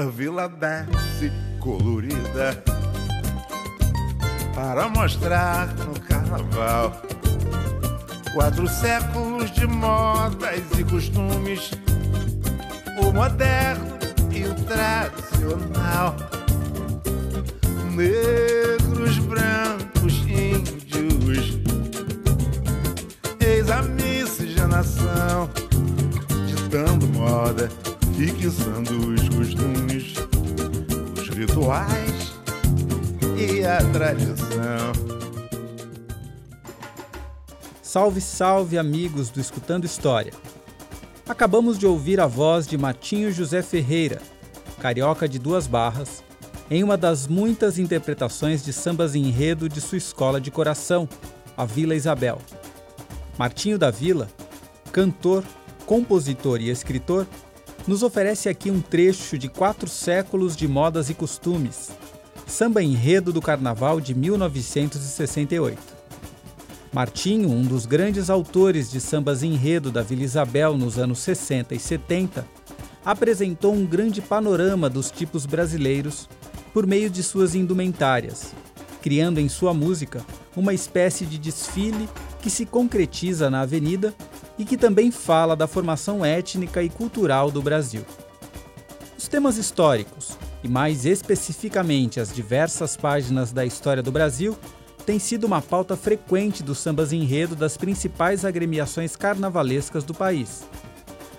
A vila desce colorida para mostrar no carnaval quatro séculos de modas e costumes, o moderno e o tradicional. Negros, brancos, índios, eis a miscigenação, ditando moda, fixando os costumes, os rituais e a tradição. Salve, salve, amigos do Escutando História. Acabamos de ouvir a voz de Matinho José Ferreira, carioca de duas barras, em uma das muitas interpretações de sambas enredo de sua escola de coração, a Vila Isabel. Martinho da Vila, cantor, compositor e escritor, nos oferece aqui um trecho de quatro séculos de modas e costumes, samba enredo do Carnaval de 1968. Martinho, um dos grandes autores de sambas enredo da Vila Isabel nos anos 60 e 70, apresentou um grande panorama dos tipos brasileiros por meio de suas indumentárias, criando em sua música uma espécie de desfile que se concretiza na avenida e que também fala da formação étnica e cultural do Brasil. Os temas históricos, e mais especificamente as diversas páginas da história do Brasil, tem sido uma pauta frequente dos sambas enredo das principais agremiações carnavalescas do país.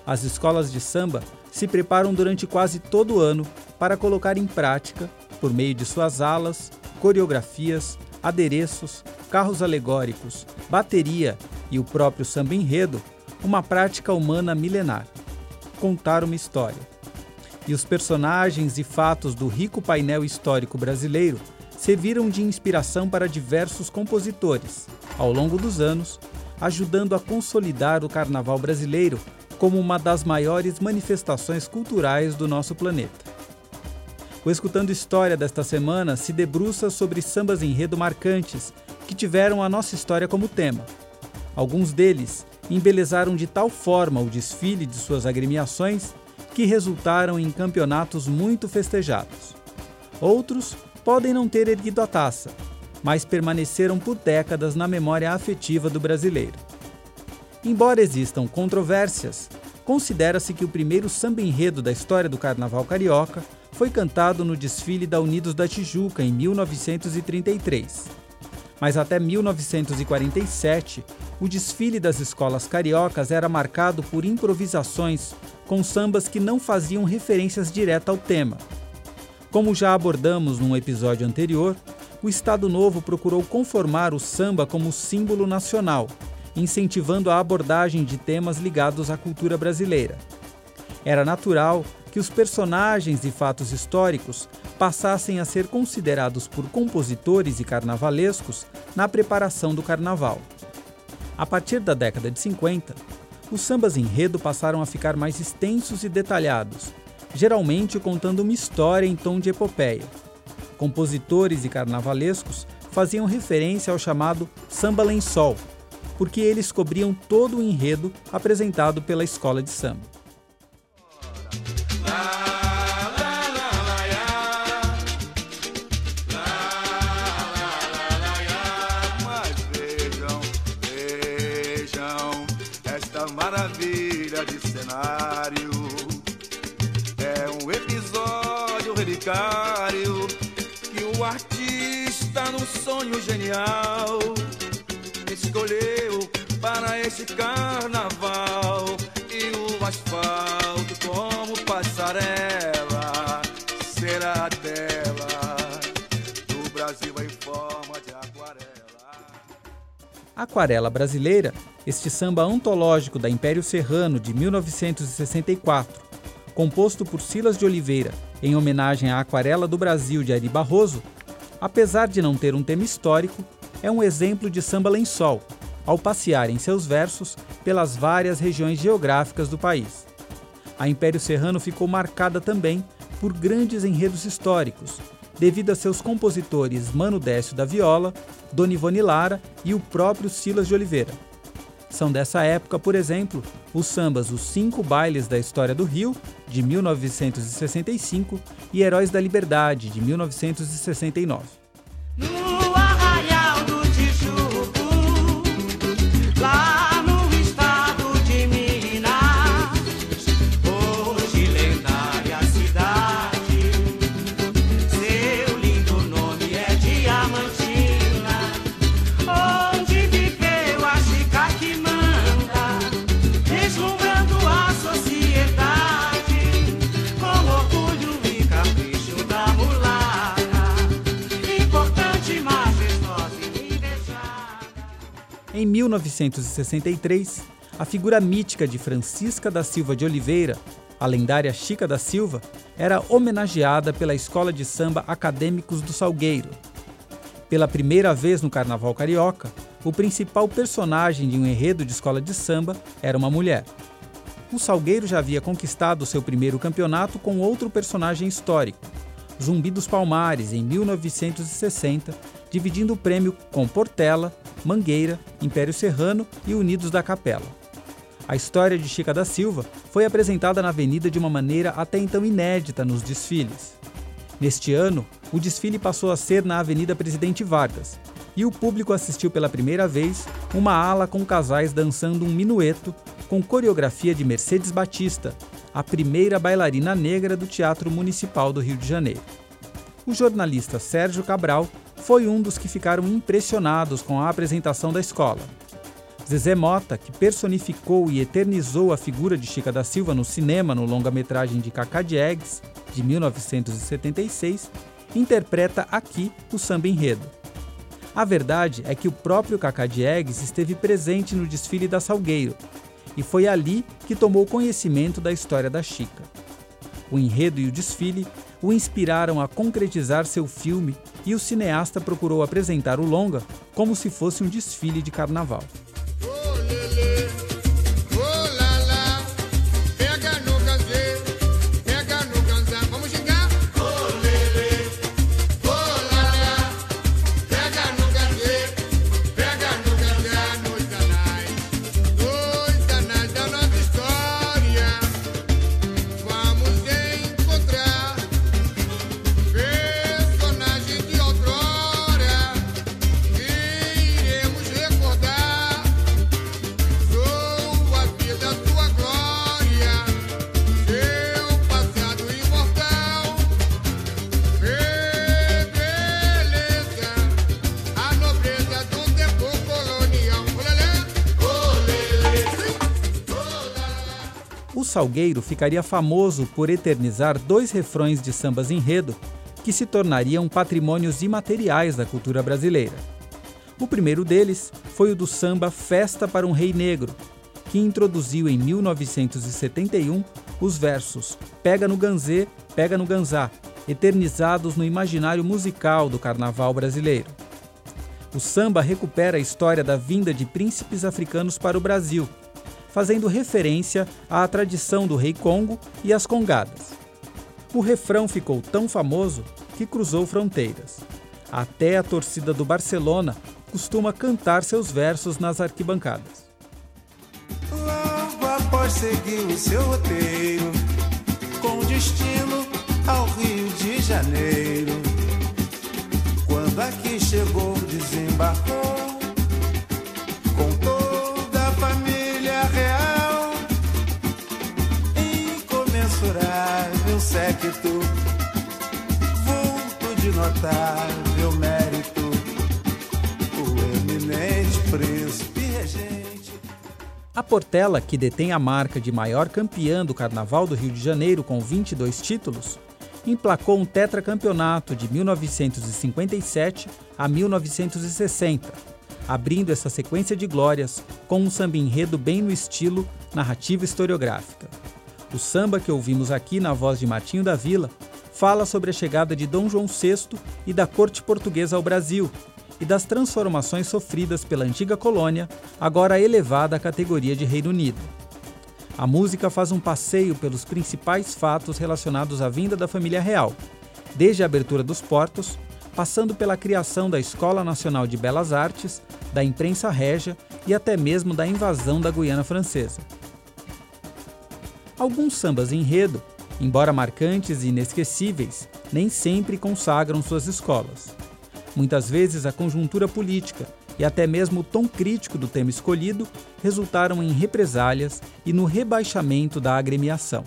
As escolas de samba se preparam durante quase todo o ano para colocar em prática, por meio de suas alas, coreografias, adereços, carros alegóricos, bateria e o próprio samba enredo, uma prática humana milenar: contar uma história. E os personagens e fatos do rico painel histórico brasileiro serviram de inspiração para diversos compositores, ao longo dos anos, ajudando a consolidar o carnaval brasileiro como uma das maiores manifestações culturais do nosso planeta. O Escutando História desta semana se debruça sobre sambas enredo marcantes que tiveram a nossa história como tema. Alguns deles embelezaram de tal forma o desfile de suas agremiações que resultaram em campeonatos muito festejados. Outros podem não ter erguido a taça, mas permaneceram por décadas na memória afetiva do brasileiro. Embora existam controvérsias, considera-se que o primeiro samba enredo da história do carnaval carioca foi cantado no desfile da Unidos da Tijuca em 1933. Mas até 1947, o desfile das escolas cariocas era marcado por improvisações com sambas que não faziam referências diretas ao tema, como já abordamos num episódio anterior, o Estado Novo procurou conformar o samba como símbolo nacional, incentivando a abordagem de temas ligados à cultura brasileira. Era natural que os personagens e fatos históricos passassem a ser considerados por compositores e carnavalescos na preparação do carnaval. A partir da década de 50, os sambas enredo passaram a ficar mais extensos e detalhados, geralmente contando uma história em tom de epopeia. Compositores e carnavalescos faziam referência ao chamado samba lençol, porque eles cobriam todo o enredo apresentado pela escola de samba. De cenário relicário que o artista, no sonho genial, escolheu para esse carnaval. E o asfalto como passarela será Aquarela Brasileira, este samba antológico da Império Serrano de 1964, composto por Silas de Oliveira em homenagem à Aquarela do Brasil de Ari Barroso, apesar de não ter um tema histórico, é um exemplo de samba lençol, ao passear em seus versos pelas várias regiões geográficas do país. A Império Serrano ficou marcada também por grandes enredos históricos, devido a seus compositores Mano Décio da Viola, Dona Ivone Lara e o próprio Silas de Oliveira. São dessa época, por exemplo, os sambas Os Cinco Bailes da História do Rio, de 1965, e Heróis da Liberdade, de 1969. 1963, a figura mítica de Francisca da Silva de Oliveira, a lendária Chica da Silva, era homenageada pela Escola de Samba Acadêmicos do Salgueiro. Pela primeira vez no Carnaval Carioca, o principal personagem de um enredo de escola de samba era uma mulher. O Salgueiro já havia conquistado seu primeiro campeonato com outro personagem histórico, Zumbi dos Palmares, em 1960, dividindo o prêmio com Portela, Mangueira, Império Serrano e Unidos da Capela. A história de Chica da Silva foi apresentada na Avenida de uma maneira até então inédita nos desfiles. Neste ano, o desfile passou a ser na Avenida Presidente Vargas, e o público assistiu pela primeira vez uma ala com casais dançando um minueto com coreografia de Mercedes Batista, a primeira bailarina negra do Teatro Municipal do Rio de Janeiro. O jornalista Sérgio Cabral foi um dos que ficaram impressionados com a apresentação da escola. Zezé Mota, que personificou e eternizou a figura de Chica da Silva no cinema no longa-metragem de Cacá Diegues, de 1976, interpreta aqui o samba enredo. A verdade é que o próprio Cacá Diegues esteve presente no desfile da Salgueiro, e foi ali que tomou conhecimento da história da Chica. O enredo e o desfile o inspiraram a concretizar seu filme e o cineasta procurou apresentar o longa como se fosse um desfile de carnaval. Salgueiro ficaria famoso por eternizar dois refrões de sambas enredo que se tornariam patrimônios imateriais da cultura brasileira. O primeiro deles foi o do samba Festa para um Rei Negro, que introduziu em 1971 os versos Pega no Ganzê, Pega no Ganzá, eternizados no imaginário musical do carnaval brasileiro. O samba recupera a história da vinda de príncipes africanos para o Brasil fazendo referência à tradição do rei Congo e às congadas. O refrão ficou tão famoso que cruzou fronteiras. Até a torcida do Barcelona costuma cantar seus versos nas arquibancadas. Logo após seguir o seu roteiro, com destino ao Rio de Janeiro, quando aqui chegou, desembarcou séquito, vulto de notável mérito, o eminente príncipe regente. A Portela, que detém a marca de maior campeã do Carnaval do Rio de Janeiro com 22 títulos, emplacou um tetracampeonato de 1957 a 1960, abrindo essa sequência de glórias com um samba enredo bem no estilo narrativa historiográfica. O samba que ouvimos aqui na voz de Martinho da Vila fala sobre a chegada de Dom João VI e da corte portuguesa ao Brasil e das transformações sofridas pela antiga colônia, agora elevada à categoria de Reino Unido. A música faz um passeio pelos principais fatos relacionados à vinda da família real, desde a abertura dos portos, passando pela criação da Escola Nacional de Belas Artes, da imprensa régia e até mesmo da invasão da Guiana Francesa. Alguns sambas enredo, embora marcantes e inesquecíveis, nem sempre consagram suas escolas. Muitas vezes a conjuntura política e até mesmo o tom crítico do tema escolhido resultaram em represálias e no rebaixamento da agremiação.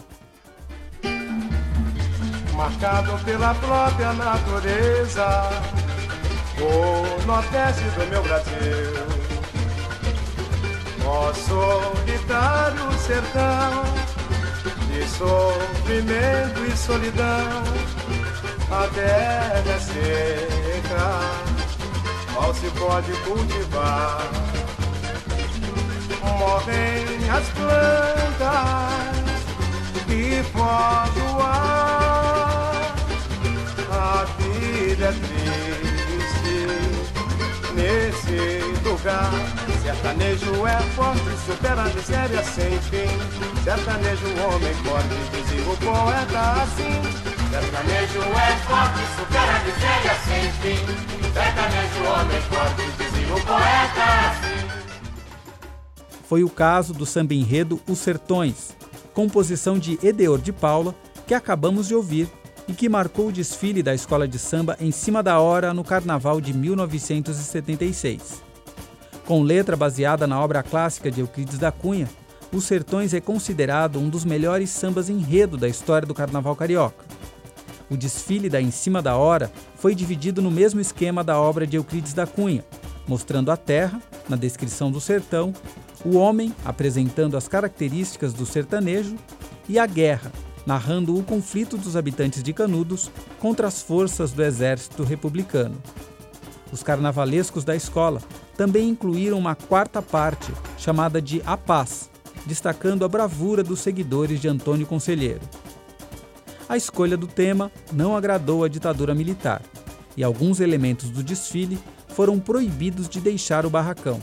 Marcado pela própria natureza, o nordeste do meu Brasil. Ó solitário sertão, de sofrimento e solidão, a terra é seca mal se pode cultivar. Morrem as plantas e foge o ar. A vida é triste nesse lugar. Sertanejo é forte, supera a miséria sem fim. Sertanejo, homem forte, dizia o poeta assim. Sertanejo é forte, supera a miséria sem fim. Sertanejo, homem forte, dizia o poeta assim. Foi o caso do samba enredo Os Sertões, composição de Edeor de Paula, que acabamos de ouvir e que marcou o desfile da escola de samba em cima da hora no carnaval de 1976. Com letra baseada na obra clássica de Euclides da Cunha, Os Sertões é considerado um dos melhores sambas enredo da história do carnaval carioca. O desfile da Em Cima da Hora foi dividido no mesmo esquema da obra de Euclides da Cunha, mostrando a terra, na descrição do sertão, o homem, apresentando as características do sertanejo, e a guerra, narrando o conflito dos habitantes de Canudos contra as forças do exército republicano. Os carnavalescos da escola também incluíram uma quarta parte, chamada de A Paz, destacando a bravura dos seguidores de Antônio Conselheiro a escolha do tema não agradou à ditadura militar e alguns elementos do desfile foram proibidos de deixar o barracão.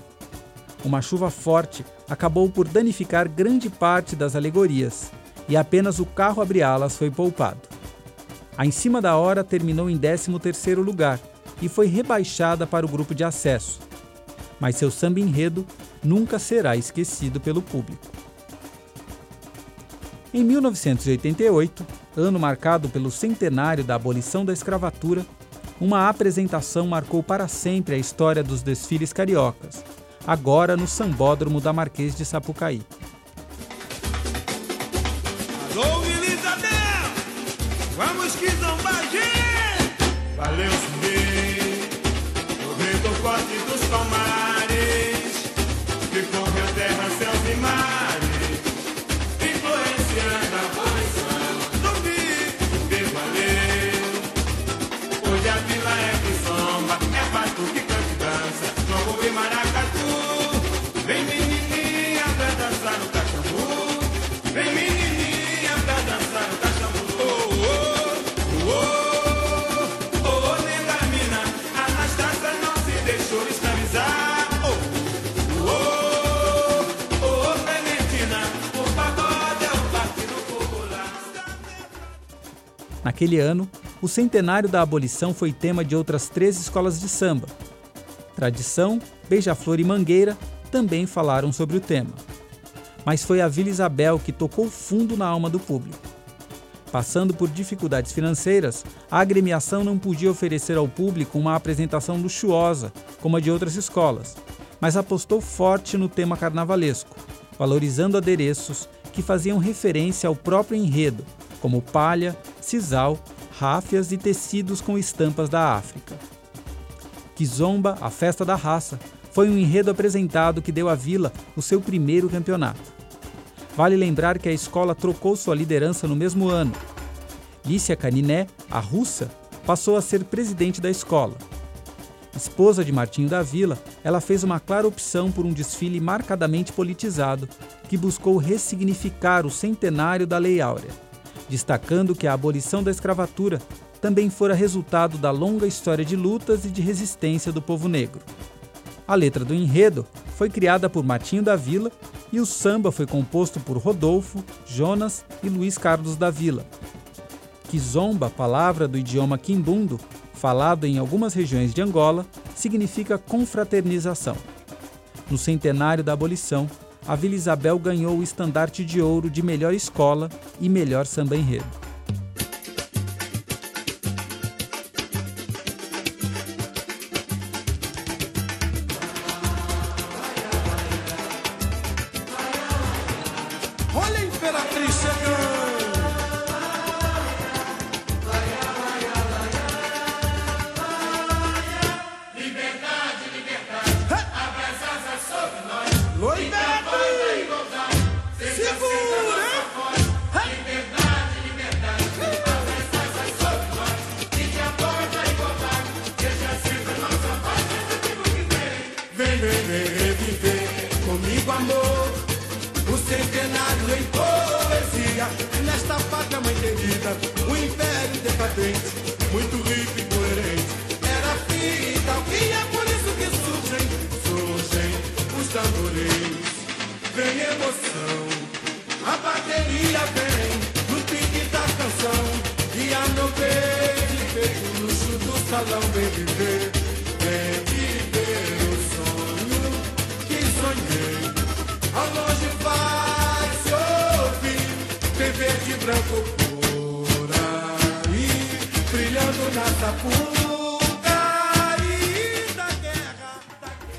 Uma chuva forte acabou por danificar grande parte das alegorias e apenas o carro abre-alas foi poupado. A Em Cima da Hora terminou em 13º lugar e foi rebaixada para o grupo de acesso. Mas seu samba enredo nunca será esquecido pelo público. Em 1988, ano marcado pelo centenário da abolição da escravatura, uma apresentação marcou para sempre a história dos desfiles cariocas, agora no Sambódromo da Marquês de Sapucaí. Alô! Vamos que zombar! Valeu, Naquele ano, o centenário da abolição foi tema de outras três escolas de samba. Tradição, Beija-Flor e Mangueira também falaram sobre o tema. Mas foi a Vila Isabel que tocou fundo na alma do público. Passando por dificuldades financeiras, a agremiação não podia oferecer ao público uma apresentação luxuosa, como a de outras escolas, mas apostou forte no tema carnavalesco, valorizando adereços que faziam referência ao próprio enredo, como palha, sisal, ráfias e tecidos com estampas da África. Kizomba, a festa da raça, foi um enredo apresentado que deu à vila o seu primeiro campeonato. Vale lembrar que a escola trocou sua liderança no mesmo ano. Lícia Caniné, a russa, passou a ser presidente da escola. Esposa de Martinho da Vila, ela fez uma clara opção por um desfile marcadamente politizado, que buscou ressignificar o centenário da Lei Áurea destacando que a abolição da escravatura também fora resultado da longa história de lutas e de resistência do povo negro. A letra do enredo foi criada por Matinho da Vila e o samba foi composto por Rodolfo, Jonas e Luiz Carlos da Vila. Kizomba, palavra do idioma quimbundo, falado em algumas regiões de Angola, significa confraternização. no centenário da abolição, a Vila Isabel ganhou o estandarte de ouro de melhor escola e melhor samba enredo. Salão, vem viver, vem viver o sonho que sonhei. Ao longe vai se ouvir, tem verde e branco por aí, brilhando na sapuca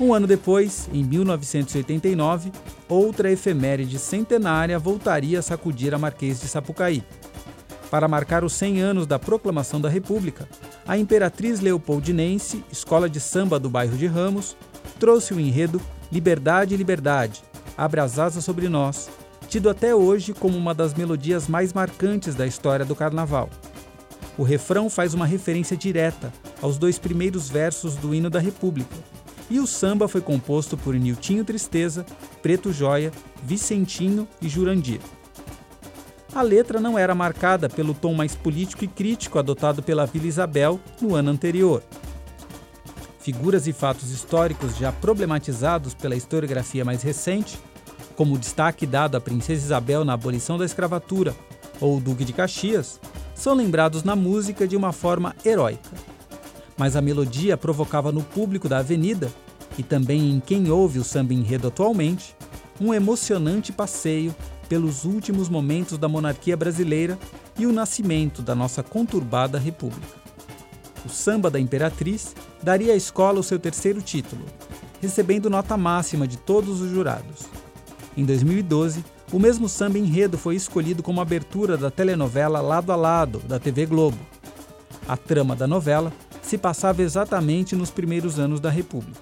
Um ano depois, em 1989, outra efeméride centenária voltaria a sacudir a Marquês de Sapucaí. Para marcar os 100 anos da proclamação da República, a Imperatriz Leopoldinense, escola de samba do bairro de Ramos, trouxe o enredo Liberdade, Liberdade, abre as asas sobre nós, tido até hoje como uma das melodias mais marcantes da história do carnaval. O refrão faz uma referência direta aos dois primeiros versos do hino da República, e o samba foi composto por Niltinho Tristeza, Preto Joia, Vicentinho e Jurandir a letra não era marcada pelo tom mais político e crítico adotado pela Vila Isabel no ano anterior. Figuras e fatos históricos já problematizados pela historiografia mais recente, como o destaque dado à Princesa Isabel na abolição da escravatura ou o Duque de Caxias, são lembrados na música de uma forma heróica. Mas a melodia provocava no público da avenida, e também em quem ouve o samba enredo atualmente, um emocionante passeio pelos últimos momentos da monarquia brasileira e o nascimento da nossa conturbada república. O samba da Imperatriz daria à escola o seu terceiro título, recebendo nota máxima de todos os jurados. Em 2012, o mesmo samba enredo foi escolhido como abertura da telenovela Lado a Lado, da TV Globo. A trama da novela se passava exatamente nos primeiros anos da República.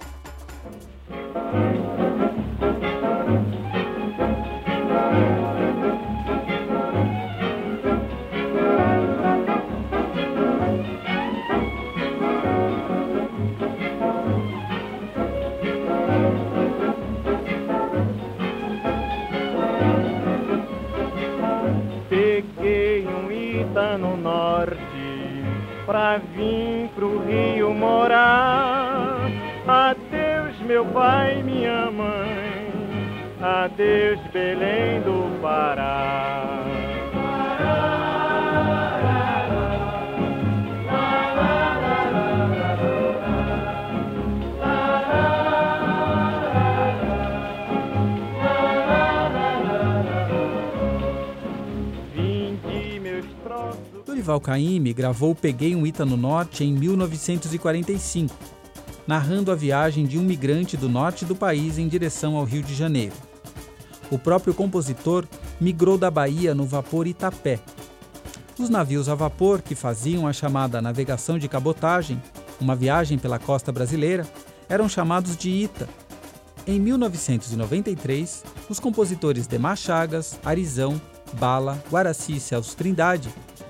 no norte pra vir pro Rio morar. Adeus, meu pai minha mãe. Adeus, Belém do Pará. Dorival Caymmi gravou Peguei um Ita no Norte em 1945, narrando a viagem de um migrante do norte do país em direção ao Rio de Janeiro. O próprio compositor migrou da Bahia no vapor Itapé. Os navios a vapor que faziam a chamada navegação de cabotagem, uma viagem pela costa brasileira, eram chamados de Ita. Em 1993, os compositores Demar Chagas, Arizão, Bala, Guaraci e Celso Trindade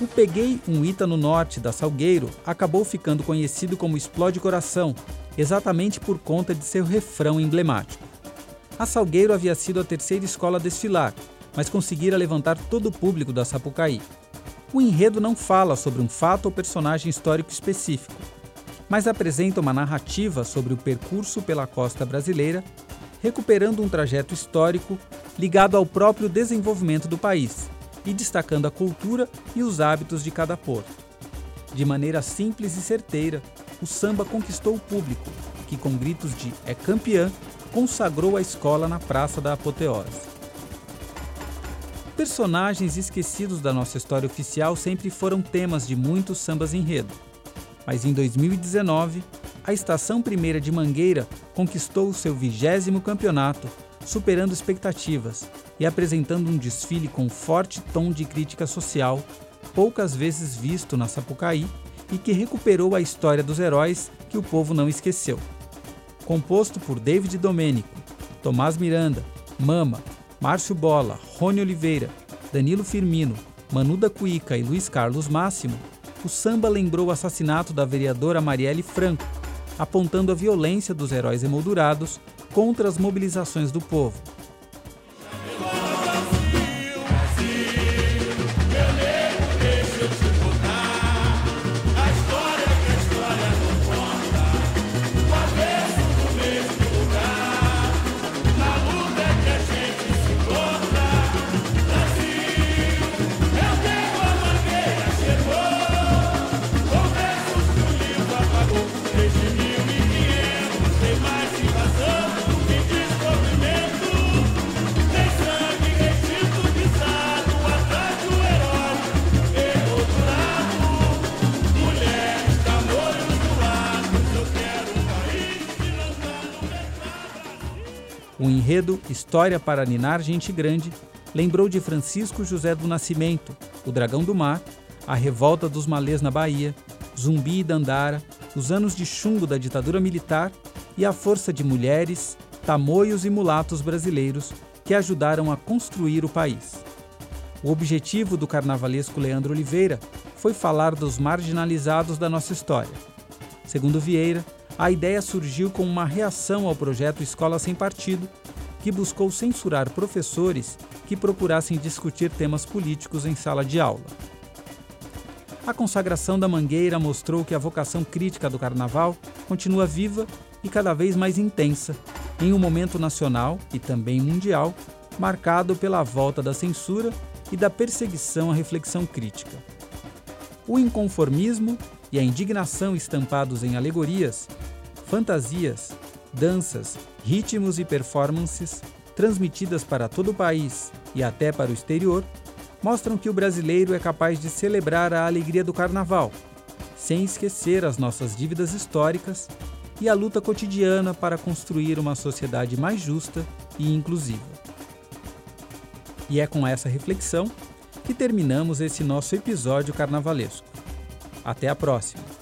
O Peguei um Ita no norte da Salgueiro acabou ficando conhecido como Explode Coração, exatamente por conta de seu refrão emblemático. A Salgueiro havia sido a terceira escola a desfilar, mas conseguira levantar todo o público da Sapucaí. O enredo não fala sobre um fato ou personagem histórico específico, mas apresenta uma narrativa sobre o percurso pela costa brasileira, recuperando um trajeto histórico ligado ao próprio desenvolvimento do país e destacando a cultura e os hábitos de cada porto. De maneira simples e certeira, o samba conquistou o público, que com gritos de é campeã, consagrou a escola na Praça da Apoteose. Personagens esquecidos da nossa história oficial sempre foram temas de muitos sambas enredo. Mas em 2019, a Estação Primeira de Mangueira conquistou o seu vigésimo campeonato, superando expectativas e apresentando um desfile com forte tom de crítica social, poucas vezes visto na Sapucaí e que recuperou a história dos heróis que o povo não esqueceu. Composto por David Domênico, Tomás Miranda, Mama, Márcio Bola, Rony Oliveira, Danilo Firmino, Manu da Cuíca e Luiz Carlos Máximo, o samba lembrou o assassinato da vereadora Marielle Franco, apontando a violência dos heróis emoldurados contra as mobilizações do povo. Enredo História para Ninar Gente Grande lembrou de Francisco José do Nascimento, O Dragão do Mar, A Revolta dos Malês na Bahia, Zumbi e Dandara, os anos de chumbo da ditadura militar e a força de mulheres, tamoios e mulatos brasileiros que ajudaram a construir o país. O objetivo do carnavalesco Leandro Oliveira foi falar dos marginalizados da nossa história. Segundo Vieira, a ideia surgiu como uma reação ao projeto Escola Sem Partido, que buscou censurar professores que procurassem discutir temas políticos em sala de aula. A consagração da Mangueira mostrou que a vocação crítica do carnaval continua viva e cada vez mais intensa, em um momento nacional e também mundial marcado pela volta da censura e da perseguição à reflexão crítica. O inconformismo e a indignação estampados em alegorias, fantasias, danças, ritmos e performances transmitidas para todo o país e até para o exterior mostram que o brasileiro é capaz de celebrar a alegria do carnaval, sem esquecer as nossas dívidas históricas e a luta cotidiana para construir uma sociedade mais justa e inclusiva. E é com essa reflexão que terminamos esse nosso episódio carnavalesco. Até a próxima!